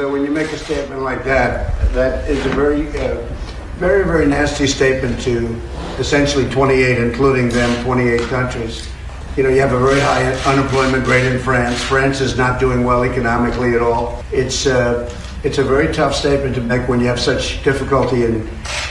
Though, when you make a statement like that, that is a very, uh, very, very nasty statement to essentially 28, including them, 28 countries. You know, you have a very high unemployment rate in France. France is not doing well economically at all. It's uh, it's a very tough statement to make when you have such difficulty in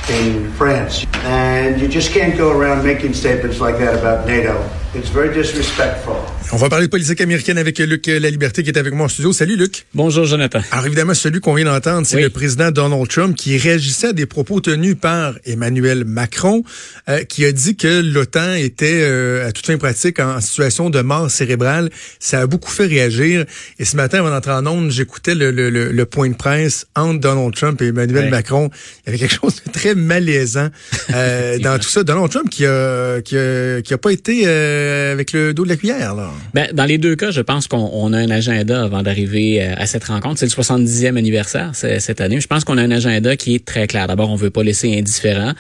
in France, and you just can't go around making statements like that about NATO. It's very disrespectful. On va parler de politique américaine avec Luc La Liberté qui est avec moi en studio. Salut Luc. Bonjour Jonathan. Alors évidemment, celui qu'on vient d'entendre, c'est Oui. le président Donald Trump qui réagissait à des propos tenus par Emmanuel Macron, euh, qui a dit que l'OTAN était euh, à toute fin pratique en situation de mort cérébrale. Ça a beaucoup fait réagir. Et ce matin, avant d'entrer en ondes, j'écoutais le, le, le, le point de presse entre Donald Trump et Emmanuel. Macron. Il y avait quelque chose de très malaisant euh, dans tout ça. Donald Trump qui a, qui a, qui a pas été euh, avec le dos de la cuillère. Là. Ben, dans les deux cas, je pense qu'on on a un agenda avant d'arriver euh, à cette rencontre. C'est le 70e anniversaire cette année. Je pense qu'on a un agenda qui est très clair. D'abord, on veut pas laisser indifférent.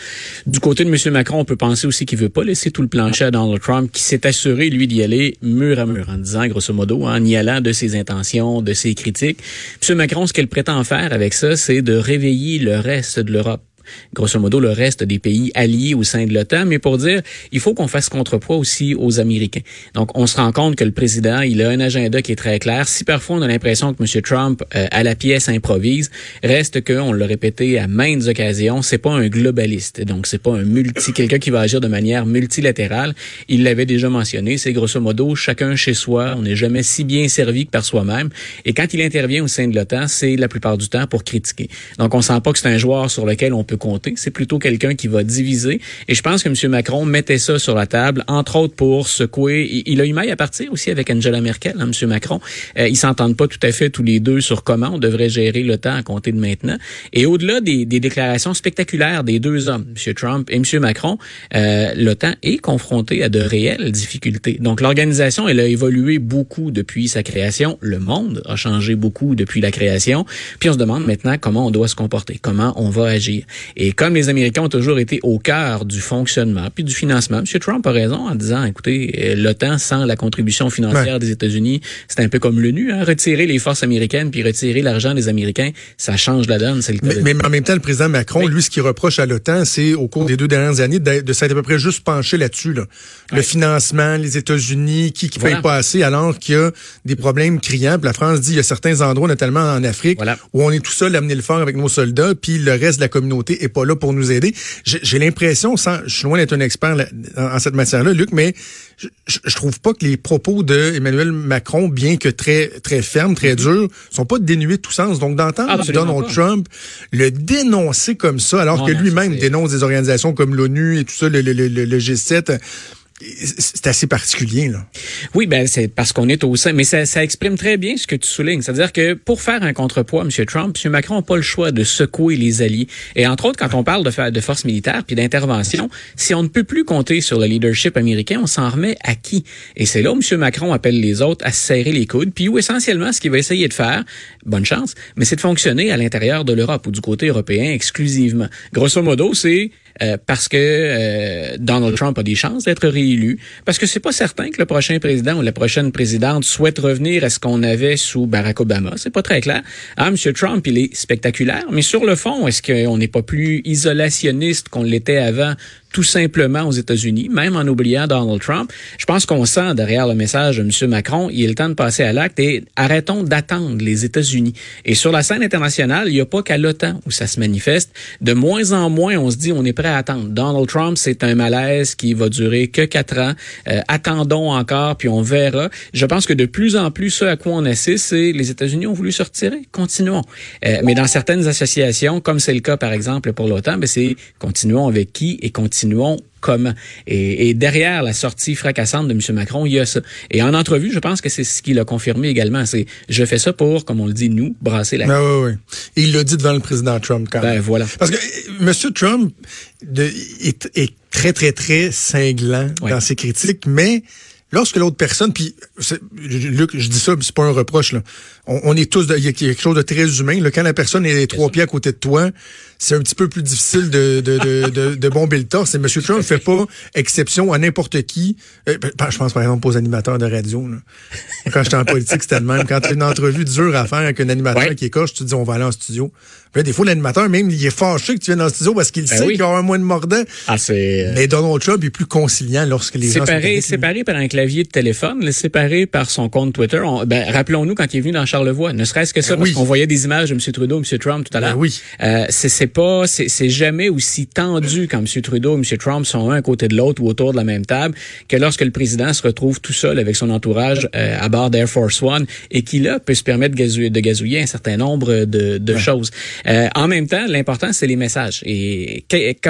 Du côté de M. Macron, on peut penser aussi qu'il veut pas laisser tout le plancher à Donald Trump, qui s'est assuré, lui, d'y aller mur à mur, en disant, grosso modo, en y allant de ses intentions, de ses critiques. M. Macron, ce qu'elle prétend faire avec ça, c'est de réveiller le reste de l'Europe grosso modo le reste des pays alliés au sein de l'OTAN, mais pour dire il faut qu'on fasse contrepoids aussi aux Américains. Donc on se rend compte que le président, il a un agenda qui est très clair. Si parfois on a l'impression que M. Trump euh, à la pièce improvise, reste que on l'a répété à maintes occasions, c'est pas un globaliste. Donc c'est pas un multi quelqu'un qui va agir de manière multilatérale. Il l'avait déjà mentionné, c'est grosso modo chacun chez soi, on n'est jamais si bien servi que par soi-même et quand il intervient au sein de l'OTAN, c'est la plupart du temps pour critiquer. Donc on sent pas que c'est un joueur sur lequel on peut compter, c'est plutôt quelqu'un qui va diviser et je pense que M. Macron mettait ça sur la table entre autres pour secouer il, a eu maille à partir aussi avec Angela Merkel, hein, M. Macron. Euh, ils s'entendent pas tout à fait tous les deux sur comment on devrait gérer l'OTAN à compter de maintenant et au-delà des, des déclarations spectaculaires des deux hommes, M. Trump et M. Macron, euh, l'OTAN est confronté à de réelles difficultés. Donc l'organisation, elle a évolué beaucoup depuis sa création. Le monde a changé beaucoup depuis la création. Puis on se demande maintenant comment on doit se comporter, comment on va agir. Et comme les Américains ont toujours été au cœur du fonctionnement puis du financement, M. Trump a raison en disant, écoutez, euh, l'OTAN sans la contribution financière Ouais. des États-Unis, c'est un peu comme l'ONU, hein, retirer les forces américaines puis retirer l'argent des Américains, ça change la donne. C'est le cas Mais, en même temps, le président Macron, Oui. lui, ce qu'il reproche à l'OTAN, c'est au cours des deux dernières années de, de s'être à peu près juste penché là-dessus. Là. Le Ouais. financement, les États-Unis, qui qui Voilà. paye pas assez, alors qu'il y a des problèmes criants. Puis la France dit il y a certains endroits, notamment en Afrique, Voilà. où on est tout seul à mener le fort avec nos soldats, puis le reste de la communauté est pas là pour nous aider. J'ai l'impression, sans, je suis loin d'être un expert là- en, en cette matière-là, Luc, mais je, trouve pas que les propos de Emmanuel Macron, bien que très très fermes, très durs, sont pas dénués de tout sens. Donc d'entendre Donald pas. Trump le dénoncer comme ça, alors Non, que lui-même dénonce des organisations comme l'ONU et tout ça, le, le- le- le G7. C'est assez particulier, là. Oui, ben c'est parce qu'on est au sein, mais ça, ça exprime très bien ce que tu soulignes. C'est-à-dire que pour faire un contrepoids, M. Trump, M. Macron n'a pas le choix de secouer les alliés. Et entre autres, quand on parle de, de force militaire puis d'intervention, si on ne peut plus compter sur le leadership américain, on s'en remet à qui? Et c'est là où M. Macron appelle les autres à se serrer les coudes, puis où essentiellement ce qu'il va essayer de faire, bonne chance, mais c'est de fonctionner à l'intérieur de l'Europe ou du côté européen exclusivement. Grosso modo, c'est euh, parce que euh, Donald Trump a des chances d'être réélu, parce que c'est pas certain que le prochain président ou la prochaine présidente souhaite revenir à ce qu'on avait sous Barack Obama. C'est pas très clair. Ah, M. Trump, il est spectaculaire, mais sur le fond, est-ce qu'on n'est pas plus isolationniste qu'on l'était avant? Tout simplement aux États-Unis, même en oubliant Donald Trump. Je pense qu'on sent derrière le message de M. Macron, il est le temps de passer à l'acte et arrêtons d'attendre les États-Unis. Et sur la scène internationale, il n'y a pas qu'à l'OTAN où ça se manifeste. De moins en moins, on se dit on est prêt à attendre. Donald Trump, c'est un malaise qui va durer que quatre ans. Euh, attendons encore, puis on verra. Je pense que de plus en plus, ce à quoi on assiste, c'est les États-Unis ont voulu se retirer. Continuons. Euh, mais dans certaines associations, comme c'est le cas par exemple pour l'OTAN, ben c'est continuons avec qui et continuons continuons comment. Et, derrière la sortie fracassante de M. Macron, il y a ça. Et en entrevue, je pense que c'est ce qu'il a confirmé également. C'est je fais ça pour, comme on le dit, nous, brasser la ah, oui, oui. Et il l'a dit devant le président Trump quand ben, même. voilà. Parce que euh, M. Trump de, est, est, très, très, très cinglant dans ses critiques, mais lorsque l'autre personne, puis Luc, je dis ça, c'est pas un reproche là. On, est tous, il y a quelque chose de très humain. Là, quand la personne est trois pieds à côté de toi, c'est un petit peu plus difficile de, de, de, de, de bomber le torse. Et M. Trump fait pas exception à n'importe qui. Euh, je pense par exemple aux animateurs de radio. Là. Quand j'étais en politique, c'était le même. Quand tu as une entrevue dure à faire avec un animateur qui est coche, tu te dis on va aller en studio. Puis des fois, l'animateur, même, il est fâché que tu viennes dans le studio parce qu'il ben sait qu'il y aura un moins de mordant. Ah. Euh, Mais Donald Trump est plus conciliant lorsque les séparé, gens sont séparé par un clavier de téléphone, séparé par son compte Twitter. ben, rappelons-nous quand il est venu dans Charlevoix, ne serait-ce que ça, ben parce qu'on voyait des images de M. Trudeau, M. Trump tout à l'heure. Ben oui. Euh, c'est pas, c'est jamais aussi tendu quand M. Trudeau et M. Trump sont un à côté de l'autre ou autour de la même table que lorsque le président se retrouve tout seul avec son entourage euh, à bord d'Air Force One et qui là peut se permettre de gazouiller, de gazouiller un certain nombre de, de choses. Euh, en même temps, l'important, c'est les messages. Et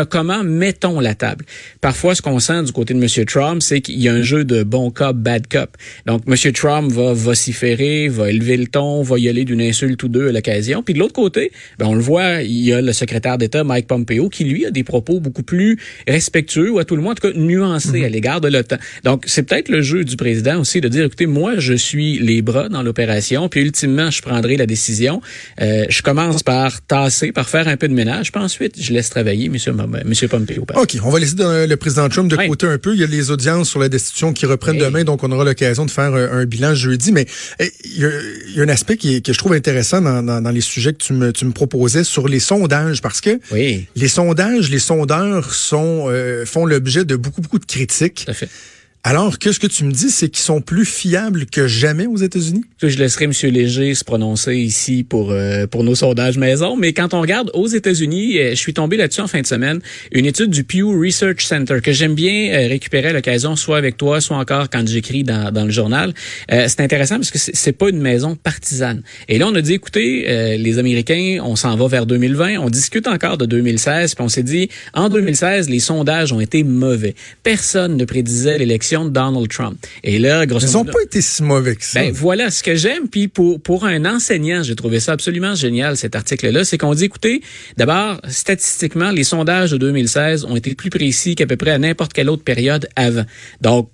comment mettons la table? Parfois, ce qu'on sent du côté de M. Trump, c'est qu'il y a un jeu de bon cop, bad cop. Donc, M. Trump va vociférer, va élever le ton, va y aller d'une insulte ou deux à l'occasion. Puis de l'autre côté, ben, on le voit, il y a le secrétaire d'État, Mike Pompeo, qui lui a des propos beaucoup plus respectueux, ou à tout le moins, en tout cas, nuancés mm-hmm. à l'égard de l'OTAN. Donc, c'est peut-être le jeu du président aussi de dire, écoutez, moi, je suis les bras dans l'opération, puis ultimement, je prendrai la décision. Euh, je commence par tasser, par faire un peu de ménage, puis ensuite, je laisse travailler M. Monsieur Pompeo. OK, on va laisser le président Trump de côté un peu. Il y a les audiences sur la destitution qui reprennent demain, donc on aura l'occasion de faire un, bilan jeudi. Mais eh, il y, a, un aspect qui que je trouve intéressant dans, les sujets que tu me, tu me proposais sur les sondages, parce que les sondages, les sondeurs sont euh, font l'objet de beaucoup, beaucoup de critiques. Tout à fait. Alors, qu'est-ce que tu me dis, c'est qu'ils sont plus fiables que jamais aux États-Unis? Je laisserai M. Léger se prononcer ici pour euh, pour nos sondages maison, mais quand on regarde aux États-Unis, euh, je suis tombé là-dessus en fin de semaine, une étude du Pew Research Center que j'aime bien euh, récupérer à l'occasion, soit avec toi, soit encore quand j'écris dans, dans le journal. c'est intéressant parce que c'est pas une maison partisane. Et là, on a dit, écoutez, les Américains, on s'en va vers 2020, on discute encore de 2016, puis on s'est dit, en 2016, les sondages ont été mauvais. Personne ne prédisait l'élection de Donald Trump. Et là, grosso Ils n'ont pas été si mauvais que ça. Ben, voilà, ce que j'aime, puis pour, pour un enseignant, j'ai trouvé ça absolument génial, cet article-là, c'est qu'on dit, écoutez, d'abord, statistiquement, les sondages de 2016 ont été plus précis qu'à peu près à n'importe quelle autre période avant. Donc,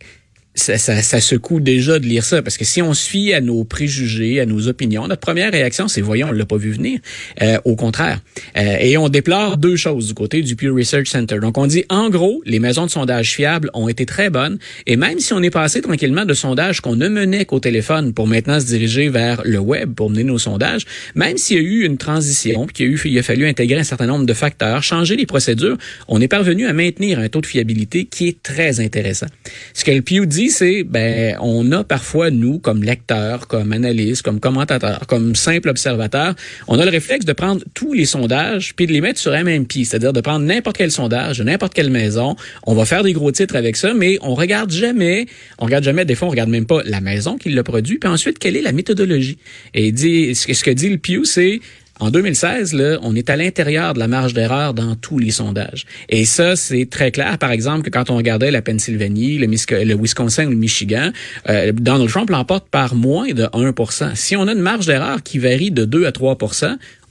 ça, ça, ça, secoue déjà de lire ça, parce que si on se fie à nos préjugés, à nos opinions, notre première réaction, c'est voyons, on l'a pas vu venir. Euh, au contraire. Euh, et on déplore deux choses du côté du Pew Research Center. Donc on dit, en gros, les maisons de sondage fiables ont été très bonnes, et même si on est passé tranquillement de sondages qu'on ne menait qu'au téléphone pour maintenant se diriger vers le web pour mener nos sondages, même s'il y a eu une transition, puis qu'il a il a fallu intégrer un certain nombre de facteurs, changer les procédures, on est parvenu à maintenir un taux de fiabilité qui est très intéressant. Ce que le Pew dit c'est, ben, on a parfois, nous, comme lecteurs, comme analystes, comme commentateurs, comme simple observateurs, on a le réflexe de prendre tous les sondages puis de les mettre sur pied, c'est-à-dire de prendre n'importe quel sondage n'importe quelle maison. On va faire des gros titres avec ça, mais on regarde jamais, on regarde jamais, des fois, on regarde même pas la maison qui l'a produit, puis ensuite, quelle est la méthodologie? Et dit, ce que dit le Pew, c'est en 2016, là, on est à l'intérieur de la marge d'erreur dans tous les sondages. Et ça, c'est très clair. Par exemple, que quand on regardait la Pennsylvanie, le, Wisconsin ou le Michigan, euh, Donald Trump l'emporte par moins de 1% Si on a une marge d'erreur qui varie de 2 à 3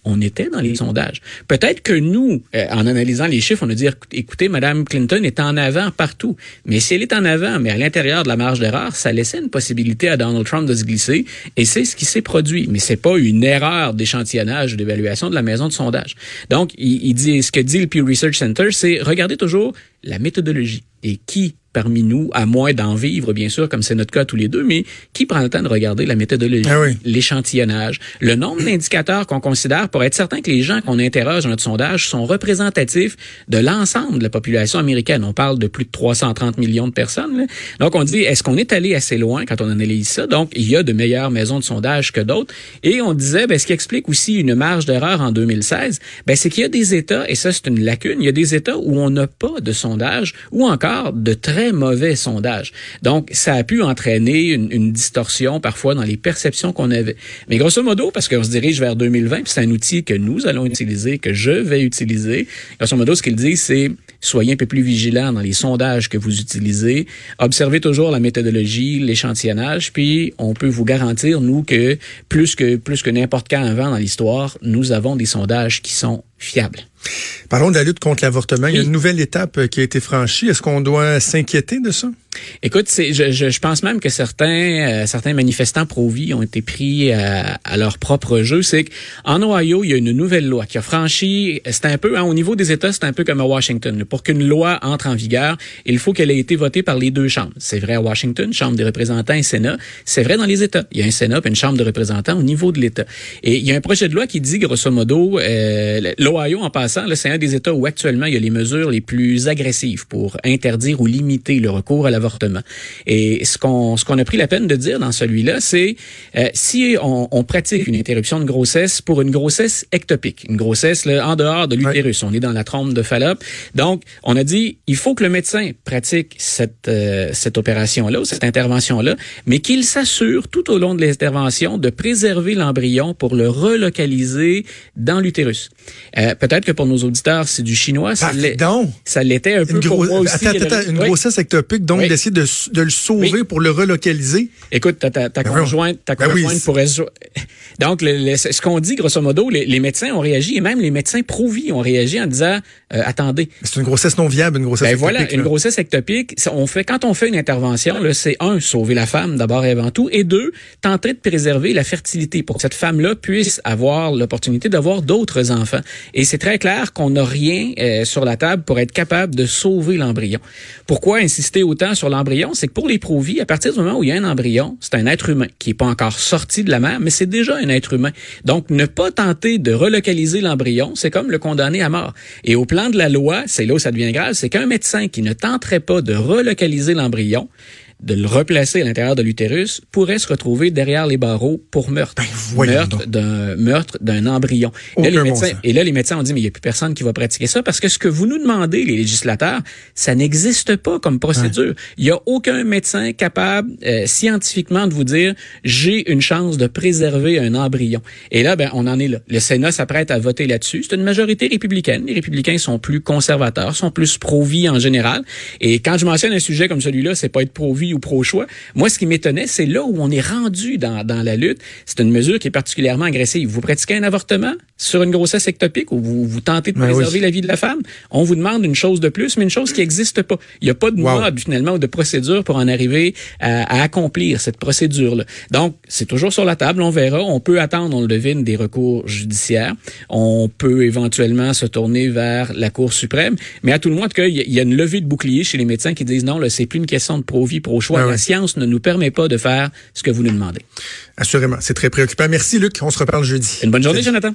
on était dans les sondages. Peut-être que nous, euh, en analysant les chiffres, on a dit, écoutez, Mme Clinton est en avant partout. Mais si elle est en avant, mais à l'intérieur de la marge d'erreur, ça laissait une possibilité à Donald Trump de se glisser. Et c'est ce qui s'est produit. Mais c'est pas une erreur d'échantillonnage ou d'évaluation de la maison de sondage. Donc, il, il dit, ce que dit le Pew Research Center, c'est regardez toujours la méthodologie et qui parmi nous, à moins d'en vivre, bien sûr, comme c'est notre cas tous les deux, mais qui prend le temps de regarder la méthodologie, ah l'échantillonnage, le nombre d'indicateurs qu'on considère pour être certain que les gens qu'on interroge dans notre sondage sont représentatifs de l'ensemble de la population américaine. On parle de plus de 330 millions de personnes. Donc, on dit, est-ce qu'on est allé assez loin quand on analyse ça? Donc, il y a de meilleures maisons de sondage que d'autres. Et on disait, ben, ce qui explique aussi une marge d'erreur en 2016, ben, c'est qu'il y a des États, et ça, c'est une lacune, il y a des États où on n'a pas de sondage ou encore de très mauvais sondage. Donc, ça a pu entraîner une, une distorsion parfois dans les perceptions qu'on avait. Mais grosso modo, parce qu'on se dirige vers 2020, c'est un outil que nous allons utiliser, que je vais utiliser. Grosso modo, ce qu'il dit, c'est soyez un peu plus vigilants dans les sondages que vous utilisez. Observez toujours la méthodologie, l'échantillonnage, puis on peut vous garantir, nous, que plus que plus que n'importe quand avant dans l'histoire, nous avons des sondages qui sont fiables. Parlons de la lutte contre l'avortement. Il y a une nouvelle étape euh, qui a été franchie. Est-ce qu'on doit s'inquiéter de ça? Écoute, je, je, je, pense même que certains euh, certains manifestants pro-vie ont été pris à, euh, à leur propre jeu. C'est qu'en Ohio, il y a une nouvelle loi qui a franchi. C'est un peu hein, au niveau des États, c'est un peu comme à Washington. Pour qu'une loi entre en vigueur, il faut qu'elle ait été votée par les deux chambres. C'est vrai à Washington, Chambre des représentants et Sénat. C'est vrai dans les États. Il y a un Sénat et une Chambre de représentants au niveau de l'État. Et il y a un projet de loi qui dit grosso modo, euh, l'Ohio en passant, c'est un des États où actuellement il y a les mesures les plus agressives pour interdire ou limiter le recours à la et ce qu'on ce qu'on a pris la peine de dire dans celui-là, c'est euh, si on, on, pratique une interruption de grossesse pour une grossesse ectopique, une grossesse là, en dehors de l'utérus, on est dans la trompe de Fallope. Donc, on a dit il faut que le médecin pratique cette euh, cette opération-là ou cette intervention-là, mais qu'il s'assure tout au long de l'intervention de préserver l'embryon pour le relocaliser dans l'utérus. Euh, Peut-être que pour nos auditeurs, c'est du chinois. Ça l'était un peu pour moi aussi. Attends, attends, une grossesse ectopique, donc d'essayer de, de, le sauver pour le relocaliser. Écoute, ta, ta, ta ben conjointe, ta ben conjointe pourrait... Donc, le, ce qu'on dit, grosso modo, les, les, médecins ont réagi, et même les médecins pro-vie ont réagi en disant, euh, attendez. C'est une grossesse non viable, une grossesse ben ectopique. voilà, une grossesse ectopique, on fait, quand on fait une intervention, c'est un, sauver la femme d'abord et avant tout, et deux, tenter de préserver la fertilité pour que cette femme-là puisse avoir l'opportunité d'avoir d'autres enfants. Et c'est très clair qu'on n'a rien euh, sur la table pour être capable de sauver l'embryon. Pourquoi insister autant sur l'embryon? C'est que pour les pro-vie, à partir du moment où il y a un embryon, c'est un être humain qui n'est pas encore sorti de la mère, mais c'est déjà un être humain. Donc, ne pas tenter de relocaliser l'embryon, c'est comme le condamner à mort. Et au plan de la loi, c'est là où ça devient grave, c'est qu'un médecin qui ne tenterait pas de relocaliser l'embryon, de le replacer à l'intérieur de l'utérus pourrait se retrouver derrière les barreaux pour meurtre. Ben, meurtre d'un meurtre d'un embryon. Et là, les médecins, et là, les médecins ont dit, mais il n'y a plus personne qui va pratiquer ça parce que ce que vous nous demandez, les législateurs, ça n'existe pas comme procédure. Ouais. Il n'y a aucun médecin capable euh, scientifiquement de vous dire, j'ai une chance de préserver un embryon. Et là, ben, on en est là. Le Sénat s'apprête à voter là-dessus. C'est une majorité républicaine. Les républicains sont plus conservateurs, sont plus pro-vie en général. Et quand je mentionne un sujet comme celui-là, c'est pas être pro-vie ou pro-choix. Moi, ce qui m'étonnait, c'est là où on est rendu dans, dans la lutte. C'est une mesure qui est particulièrement agressive. Vous pratiquez un avortement? Sur une grossesse ectopique ou vous, vous tentez de préserver oui. la vie de la femme, on vous demande une chose de plus, mais une chose qui n'existe pas. Il n'y a pas de wow. mode, finalement, ou de procédure pour en arriver à, à accomplir cette procédure-là. Donc, c'est toujours sur la table, on verra. On peut attendre, on le devine, des recours judiciaires. On peut éventuellement se tourner vers la Cour suprême. Mais à tout le moins, il y a une levée de bouclier chez les médecins qui disent non, là, c'est plus une question de pro-vie, pro-choix. Ah, la science ne nous permet pas de faire ce que vous nous demandez. Assurément. C'est très préoccupant. Merci, Luc. On se reparle jeudi. Une bonne journée, Jonathan.